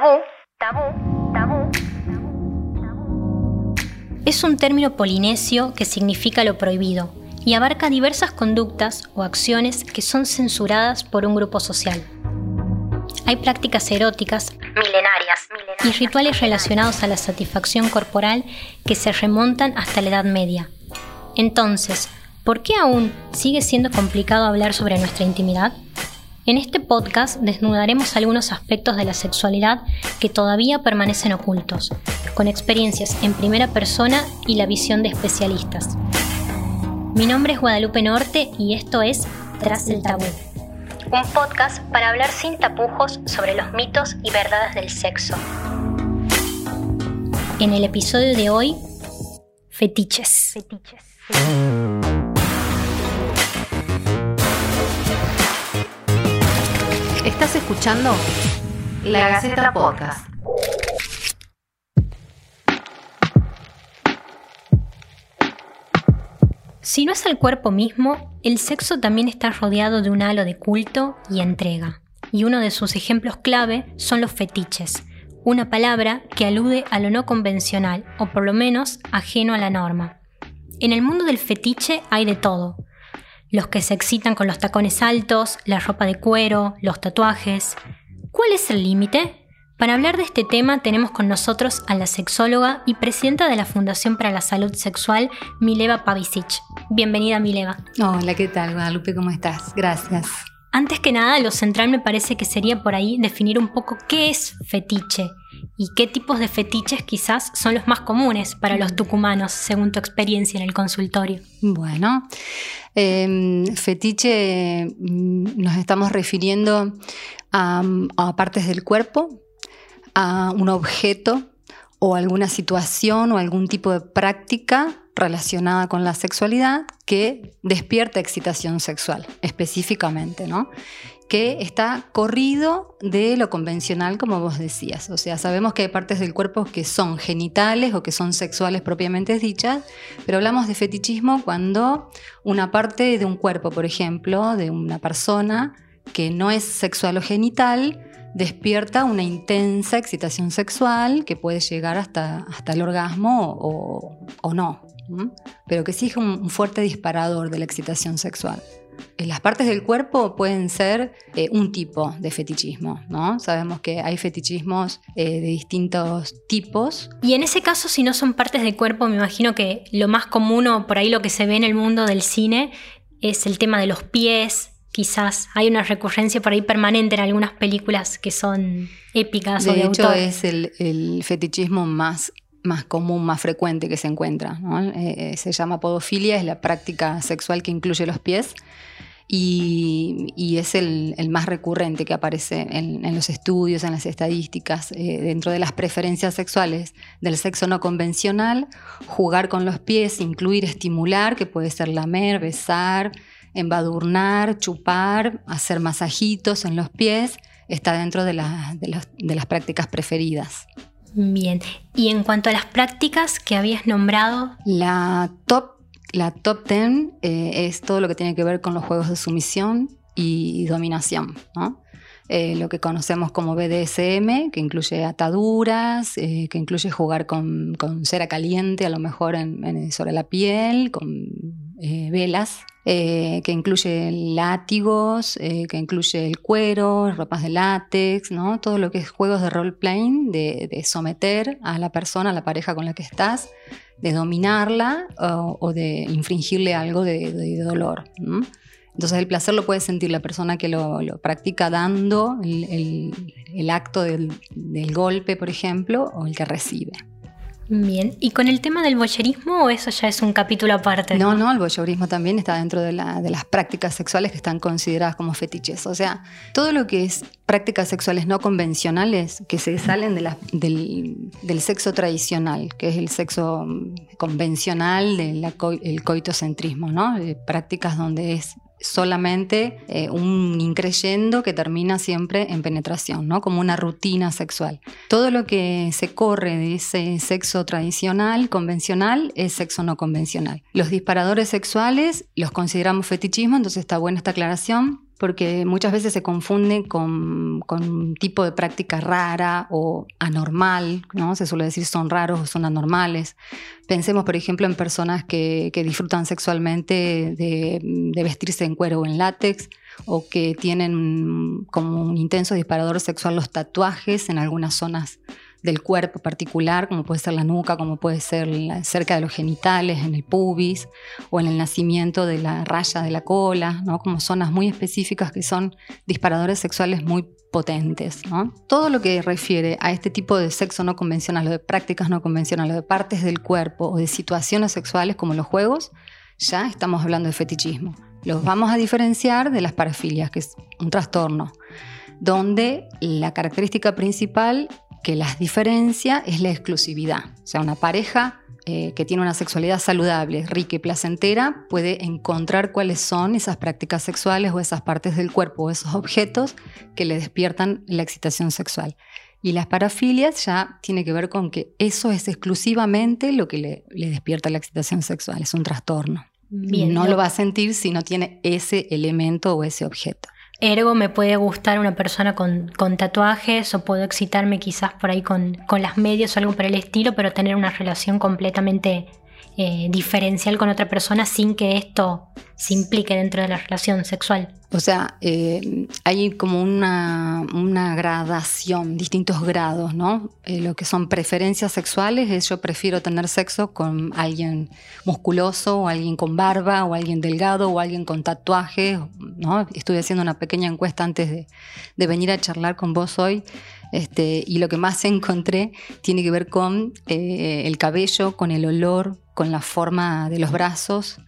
Tabú, tabú, tabú. Es un término polinesio que significa lo prohibido y abarca diversas conductas o acciones que son censuradas por un grupo social. Hay prácticas eróticas milenarias, y rituales relacionados a la satisfacción corporal que se remontan hasta la Edad Media. Entonces, ¿por qué aún sigue siendo complicado hablar sobre nuestra intimidad? En este podcast desnudaremos algunos aspectos de la sexualidad que todavía permanecen ocultos, con experiencias en primera persona y la visión de especialistas. Mi nombre es Guadalupe Norte y esto es Tras el Tabú, un podcast para hablar sin tapujos sobre los mitos y verdades del sexo. En el episodio de hoy, fetiches. fetiches. Estás escuchando La Gaceta Podcast. Si no es el cuerpo mismo, el sexo también está rodeado de un halo de culto y entrega. Y uno de sus ejemplos clave son los fetiches, una palabra que alude a lo no convencional, o por lo menos ajeno a la norma. En el mundo del fetiche hay de todo, los que se excitan con los tacones altos, la ropa de cuero, los tatuajes. ¿Cuál es el límite? Para hablar de este tema tenemos con nosotros a la sexóloga y presidenta de la Fundación para la Salud Sexual, Mileva Pavicic. Bienvenida, Mileva. Hola, ¿qué tal, Guadalupe? ¿Cómo estás? Gracias. Antes que nada, lo central me parece que sería por ahí definir un poco qué es fetiche y qué tipos de fetiches quizás son los más comunes para los tucumanos, según tu experiencia en el consultorio. Bueno, em, fetiche mm, nos estamos refiriendo a, a partes del cuerpo, a un objeto o alguna situación o algún tipo de práctica relacionada con la sexualidad que despierta excitación sexual específicamente, ¿no? que está corrido de lo convencional, como vos decías. O sea, sabemos que hay partes del cuerpo que son genitales o que son sexuales propiamente dichas, pero hablamos de fetichismo cuando una parte de un cuerpo, por ejemplo, de una persona que no es sexual o genital, despierta una intensa excitación sexual que puede llegar hasta, hasta el orgasmo o, no, pero que sí es un fuerte disparador de la excitación sexual. Las partes del cuerpo pueden ser eh, un tipo de fetichismo, ¿no? Sabemos que hay fetichismos eh, de distintos tipos. Y en ese caso, si no son partes del cuerpo, me imagino que lo más común o por ahí lo que se ve en el mundo del cine es el tema de los pies. Quizás hay una recurrencia por ahí permanente en algunas películas que son épicas de o de hecho, es el, fetichismo más más común, más frecuente que se encuentra. se llama podofilia, es la práctica sexual que incluye los pies y, es el, más recurrente que aparece en, los estudios, en las estadísticas, eh, dentro de las preferencias sexuales del sexo no convencional, jugar con los pies, incluir estimular, que puede ser lamer, besar, embadurnar, chupar, hacer masajitos en los pies, está dentro de, de las prácticas preferidas. Bien, y en cuanto a las prácticas que habías nombrado, la top la top 10 eh, es todo lo que tiene que ver con los juegos de sumisión y dominación, eh, lo que conocemos como BDSM, que incluye ataduras, eh, que incluye jugar con, cera caliente, a lo mejor sobre la piel, con velas, que incluye látigos, que incluye el cuero, ropas de látex, ¿no? todo lo que es juegos de role-playing, de, de someter a la persona, a la pareja con la que estás, de dominarla o, de infringirle algo de, dolor. Entonces el placer lo puede sentir la persona que lo, practica dando el, acto del, golpe, por ejemplo, o el que recibe. Bien, ¿y con el tema del boyerismo o eso ya es un capítulo aparte? No, no, el boyerismo también está dentro de, las prácticas sexuales que están consideradas como fetiches. O sea, todo lo que es prácticas sexuales no convencionales que se salen del, sexo tradicional, que es el sexo convencional del coitocentrismo, ¿no? prácticas donde es solamente eh, un increyendo que termina siempre en penetración, ¿no? como una rutina sexual. Todo lo que se corre de ese sexo tradicional, convencional, es sexo no convencional. Los disparadores sexuales los consideramos fetichismo, entonces está buena esta aclaración. Porque muchas veces se confunde con, un tipo de práctica rara o anormal, ¿no? Se suele decir son raros o son anormales. Pensemos, por ejemplo, en personas que, disfrutan sexualmente de, de, vestirse en cuero o en látex, o que tienen como un intenso disparador sexual los tatuajes en algunas zonas del cuerpo particular, como puede ser la nuca, como puede ser cerca de los genitales, en el pubis o en el nacimiento de la raya de la cola, ¿no? como zonas muy específicas que son disparadores sexuales muy potentes. ¿no? Todo lo que refiere a este tipo de sexo no convencional o de prácticas no convencionales, de partes del cuerpo o de situaciones sexuales como los juegos, ya estamos hablando de fetichismo. Los vamos a diferenciar de las parafilias, que es un trastorno, donde la característica principal que las diferencia es la exclusividad. O sea, una pareja eh, que tiene una sexualidad saludable, rica y placentera, puede encontrar cuáles son esas prácticas sexuales o esas partes del cuerpo o esos objetos que le despiertan la excitación sexual. Y las parafilias ya tiene que ver con que eso es exclusivamente lo que le, despierta la excitación sexual, es un trastorno. no lo va a sentir si no tiene ese elemento o ese objeto. Ergo me puede gustar una persona con, tatuajes o puedo excitarme quizás por ahí con, con, las medias o algo por el estilo, pero tener una relación completamente eh, diferencial con otra persona sin que esto se implique dentro de la relación sexual. O sea, eh, hay como una, gradación, distintos grados, ¿no? Eh, lo que son preferencias sexuales es yo prefiero tener sexo con alguien musculoso o alguien con barba o alguien delgado o alguien con tatuajes, ¿no? Estuve haciendo una pequeña encuesta antes de, de venir a charlar con vos hoy este, y lo que más encontré tiene que ver con eh, el cabello, con el olor, con la forma de los brazos,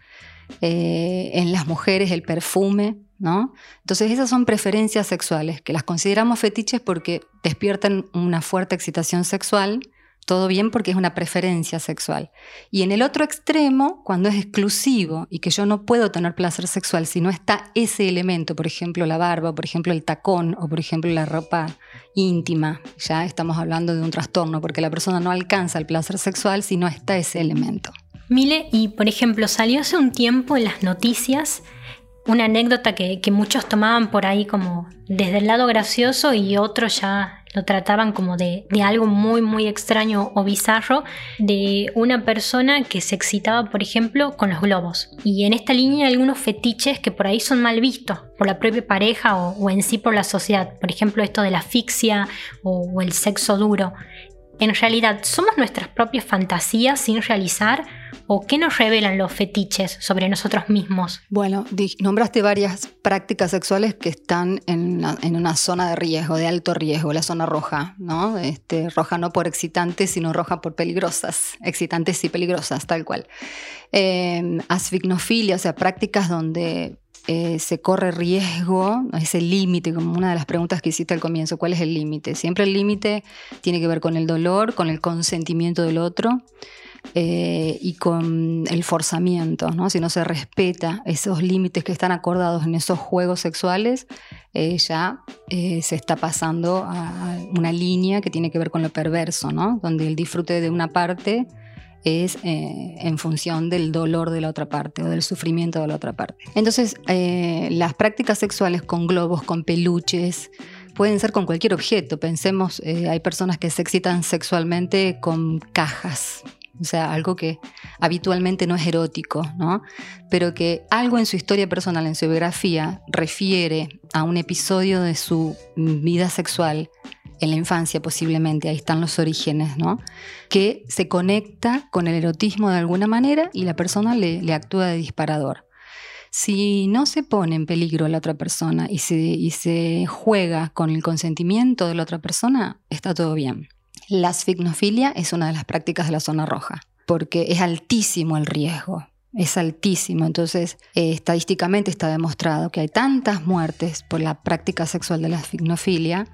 eh, en las mujeres el perfume, ¿no? Entonces esas son preferencias sexuales que las consideramos fetiches porque despiertan una fuerte excitación sexual todo bien porque es una preferencia sexual. Y en el otro extremo, cuando es exclusivo y que yo no puedo tener placer sexual si no está ese elemento, por ejemplo la barba, por ejemplo el tacón o por ejemplo la ropa íntima, ya estamos hablando de un trastorno porque la persona no alcanza el placer sexual si no está ese elemento. Mile, y por ejemplo, salió hace un tiempo en las noticias una anécdota que, muchos tomaban por ahí como desde el lado gracioso y otros ya lo trataban como de, algo muy muy extraño o bizarro de una persona que se excitaba por ejemplo con los globos. Y en esta línea hay algunos fetiches que por ahí son mal vistos por la propia pareja o, en sí por la sociedad. Por ejemplo esto de la asfixia o el sexo duro en realidad somos nuestras propias fantasías sin realizar o qué nos revelan los fetiches sobre nosotros mismos? Bueno, nombraste varias prácticas sexuales que están en, una zona de riesgo, de alto riesgo, la zona roja, ¿no? Este, roja no por excitantes, sino roja por peligrosas, excitantes y peligrosas, tal cual. Eh, asfignofilia, o sea, prácticas donde eh, se corre riesgo, ese límite, como una de las preguntas que hiciste al comienzo, ¿cuál es el límite? Siempre el límite tiene que ver con el dolor, con el consentimiento del otro eh, y con el forzamiento, ¿no? Si no se respeta esos límites que están acordados en esos juegos sexuales, eh, ya se está pasando a una línea que tiene que ver con lo perverso, ¿no? Donde el disfrute de una parte es eh, en función del dolor de la otra parte o del sufrimiento de la otra parte. Entonces, eh, las prácticas sexuales con globos, con peluches, pueden ser con cualquier objeto. Pensemos, eh, hay personas que se excitan sexualmente con cajas, o sea, algo que habitualmente no es erótico, ¿no? Pero que algo en su historia personal, en su biografía, refiere a un episodio de su vida sexual en la infancia posiblemente, ahí están los orígenes, ¿no? Que se conecta con el erotismo de alguna manera y la persona le, actúa de disparador. Si no se pone en peligro a la otra persona y se, juega con el consentimiento de la otra persona, está todo bien. La asfignofilia es una de las prácticas de la zona roja, porque es altísimo el riesgo, es altísimo. Entonces, eh, estadísticamente está demostrado que hay tantas muertes por la práctica sexual de la asfignofilia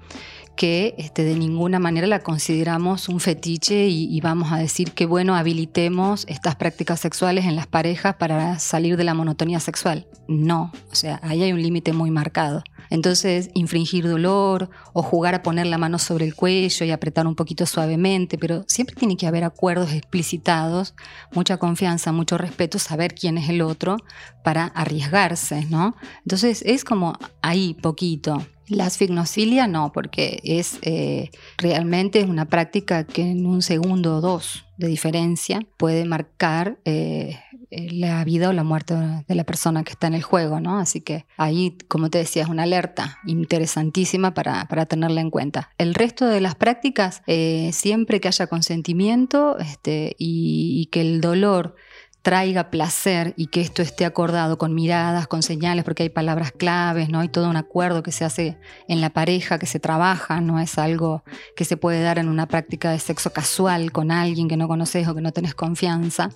que este, de ninguna manera la consideramos un fetiche y, vamos a decir que, bueno, habilitemos estas prácticas sexuales en las parejas para salir de la monotonía sexual. No, o sea, ahí hay un límite muy marcado. Entonces, infringir dolor o jugar a poner la mano sobre el cuello y apretar un poquito suavemente, pero siempre tiene que haber acuerdos explicitados, mucha confianza, mucho respeto, saber quién es el otro para arriesgarse, ¿no? Entonces, es como ahí poquito. La asfignofilia no, porque es eh, realmente una práctica que en un segundo o dos de diferencia puede marcar eh, eh, la vida o la muerte de la persona que está en el juego, ¿no? Así que ahí, como te decía, es una alerta interesantísima para, tenerla en cuenta. El resto de las prácticas, siempre que haya consentimiento este, y que el dolor traiga placer y que esto esté acordado con miradas, con señales, porque hay palabras claves, ¿no? Hay todo un acuerdo que se hace en la pareja, que se trabaja, no es algo que se puede dar en una práctica de sexo casual con alguien que no conoces o que no tenés confianza.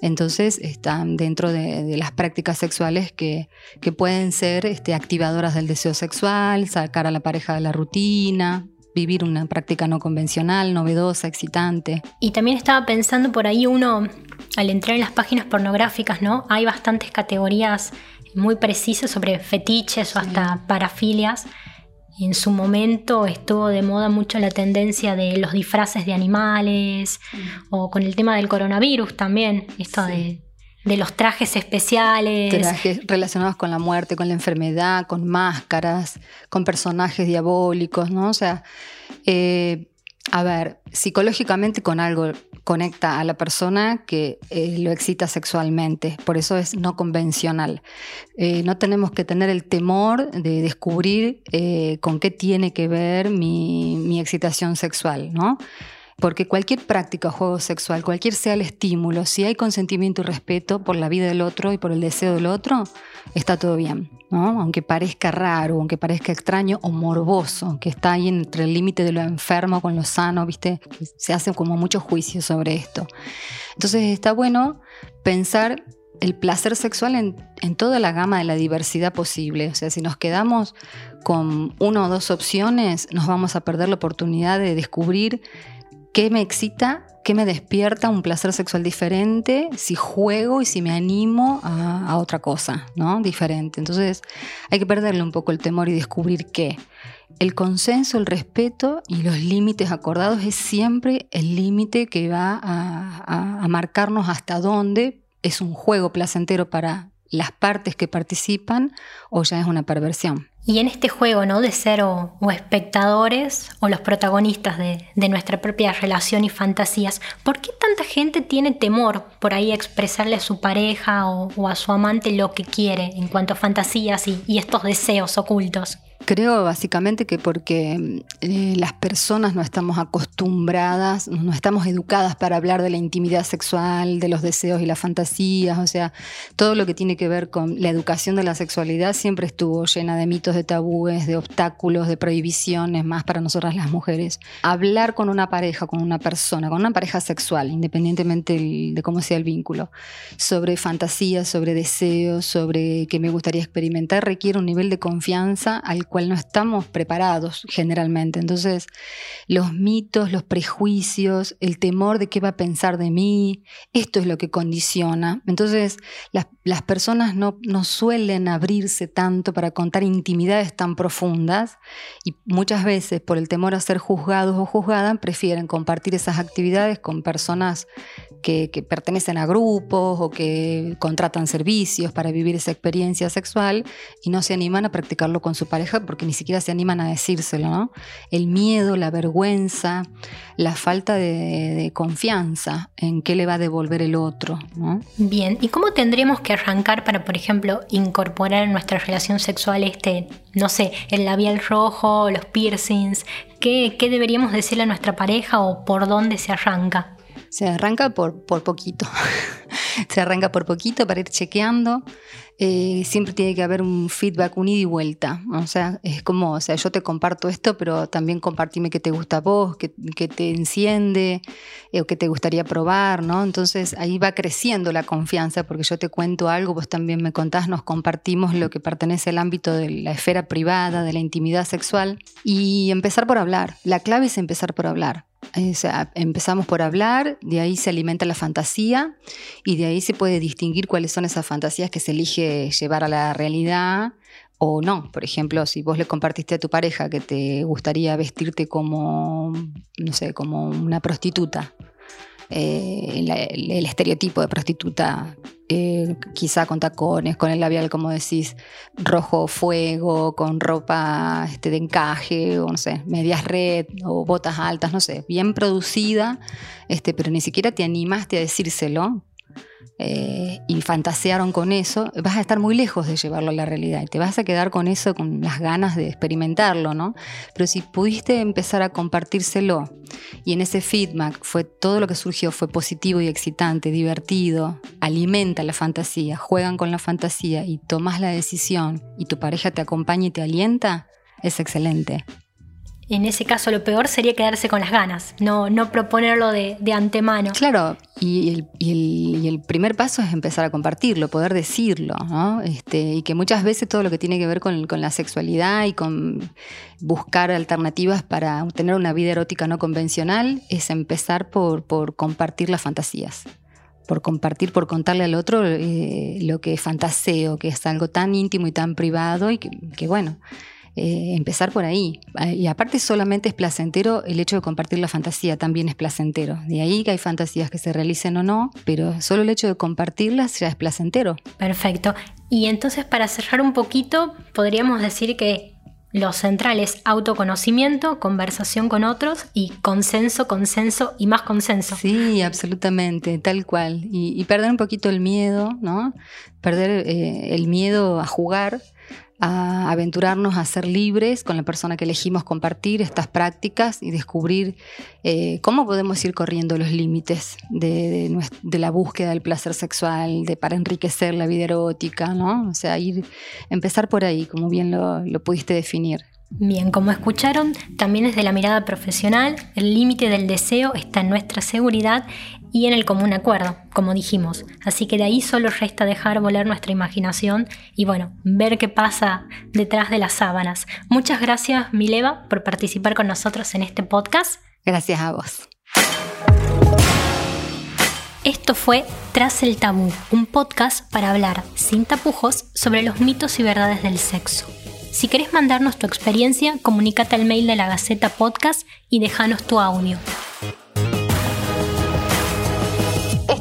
Entonces están dentro de, las prácticas sexuales que, que pueden ser este, activadoras del deseo sexual, sacar a la pareja de la rutina, vivir una práctica no convencional, novedosa, excitante. Y también estaba pensando por ahí uno, al entrar en las páginas pornográficas, ¿no? Hay bastantes categorías muy precisas sobre fetiches o hasta parafilias. En su momento estuvo de moda mucho la tendencia de los disfraces de animales o con el tema del coronavirus también, esto de de los trajes especiales. Trajes relacionados con la muerte, con la enfermedad, con máscaras, con personajes diabólicos, ¿no? O sea, eh, a ver, psicológicamente con algo conecta a la persona que eh, lo excita sexualmente, por eso es no convencional. Eh, no tenemos que tener el temor de descubrir con qué tiene que ver mi, mi excitación sexual, ¿no? Porque cualquier práctica o juego sexual, cualquier sea el estímulo, si hay consentimiento y respeto por la vida del otro y por el deseo del otro, está todo bien. ¿no? Aunque parezca raro, aunque parezca extraño o morboso, que está ahí entre el límite de lo enfermo con lo sano, ¿viste? Se hace como mucho juicio sobre esto. Entonces está bueno pensar el placer sexual en, toda la gama de la diversidad posible. O sea, si nos quedamos con una o dos opciones, nos vamos a perder la oportunidad de descubrir qué me excita, qué me despierta un placer sexual diferente, si juego y si me animo a, otra cosa, ¿no? Diferente. Entonces hay que perderle un poco el temor y descubrir que el consenso, el respeto y los límites acordados es siempre el límite que va a marcarnos hasta dónde es un juego placentero para las partes que participan o ya es una perversión. Y en este juego, ¿no? De ser o, espectadores o los protagonistas de, nuestra propia relación y fantasías, ¿por qué tanta gente tiene temor por ahí expresarle a su pareja o, a su amante lo que quiere en cuanto a fantasías y estos deseos ocultos? Creo básicamente que porque eh, las personas no estamos acostumbradas, no estamos educadas para hablar de la intimidad sexual, de los deseos y las fantasías, o sea, todo lo que tiene que ver con la educación de la sexualidad siempre estuvo llena de mitos, de tabúes, de obstáculos, de prohibiciones, más para nosotras las mujeres. Hablar con una pareja, con una persona, con una pareja sexual, independientemente de cómo sea el vínculo, sobre fantasías, sobre deseos, sobre qué me gustaría experimentar, requiere un nivel de confianza al cual no estamos preparados generalmente. Entonces, los mitos, los prejuicios, el temor de qué va a pensar de mí, esto es lo que condiciona. Entonces, las, personas no, no suelen abrirse tanto para contar intimidades tan profundas y muchas veces por el temor a ser juzgados o juzgadas prefieren compartir esas actividades con personas que, que, pertenecen a grupos o que contratan servicios para vivir esa experiencia sexual y no se animan a practicarlo con su pareja porque ni siquiera se animan a decírselo, ¿no? El miedo, la vergüenza, la falta de, confianza en qué le va a devolver el otro. Bien, ¿y cómo tendríamos que arrancar para, por ejemplo, incorporar en nuestra relación sexual este, no sé, el labial rojo, los piercings? ¿Qué, qué deberíamos decirle a nuestra pareja o por dónde se arranca? Se arranca por, por poquito. se arranca por poquito para ir chequeando. Eh, siempre tiene que haber un feedback, un ida y vuelta. O sea, es como, o sea, yo te comparto esto, pero también compartime qué te gusta a vos, qué, te enciende, eh, o qué te gustaría probar, ¿no? Entonces ahí va creciendo la confianza, porque yo te cuento algo, vos también me contás, nos compartimos lo que pertenece al ámbito de la esfera privada, de la intimidad sexual, y empezar por hablar. La clave es empezar por hablar. O sea, empezamos por hablar, de ahí se alimenta la fantasía y de ahí se puede distinguir cuáles son esas fantasías que se elige llevar a la realidad o no. Por ejemplo, si vos le compartiste a tu pareja que te gustaría vestirte como, no sé, como una prostituta, eh, el, estereotipo de prostituta, eh, quizá con tacones, con el labial, como decís, rojo fuego, con ropa este, de encaje, o no sé, medias red o botas altas, no sé, bien producida, este, pero ni siquiera te animaste a decírselo, eh, y fantasearon con eso, vas a estar muy lejos de llevarlo a la realidad y te vas a quedar con eso, con las ganas de experimentarlo, ¿no? Pero si pudiste empezar a compartírselo y en ese feedback fue todo lo que surgió fue positivo y excitante, divertido, alimenta la fantasía, juegan con la fantasía y tomas la decisión y tu pareja te acompaña y te alienta, es excelente en ese caso lo peor sería quedarse con las ganas, no, no proponerlo de, antemano. Claro, y el, primer paso es empezar a compartirlo, poder decirlo, ¿no? Este, y que muchas veces todo lo que tiene que ver con, la sexualidad y con buscar alternativas para tener una vida erótica no convencional es empezar por, compartir las fantasías por compartir, por contarle al otro eh, lo que fantaseo, que es algo tan íntimo y tan privado y que bueno, eh, empezar por ahí. Y aparte solamente es placentero el hecho de compartir la fantasía, también es placentero. De ahí que hay fantasías que se realicen o no, pero solo el hecho de compartirlas ya es placentero. Perfecto. Y entonces para cerrar un poquito, podríamos decir que lo central es autoconocimiento, conversación con otros y consenso, consenso y más consenso. Sí, absolutamente, tal cual. Y, perder un poquito el miedo, ¿no? Perder eh, el miedo a jugar a aventurarnos a ser libres con la persona que elegimos compartir estas prácticas y descubrir eh, cómo podemos ir corriendo los límites de, la búsqueda del placer sexual, de para enriquecer la vida erótica, ¿no? O sea, ir, empezar por ahí, como bien lo, lo pudiste definir. Bien, como escucharon, también desde la mirada profesional, el límite del deseo está en nuestra seguridad y en el común acuerdo, como dijimos. Así que de ahí solo resta dejar volar nuestra imaginación y bueno, ver qué pasa detrás de las sábanas. Muchas gracias, Mileva, por participar con nosotros en este podcast. Gracias a vos. Esto fue Tras el Tabú, un podcast para hablar sin tapujos sobre los mitos y verdades del sexo. Si querés mandarnos tu experiencia, comunícate al mail de la Gaceta Podcast y déjanos tu audio.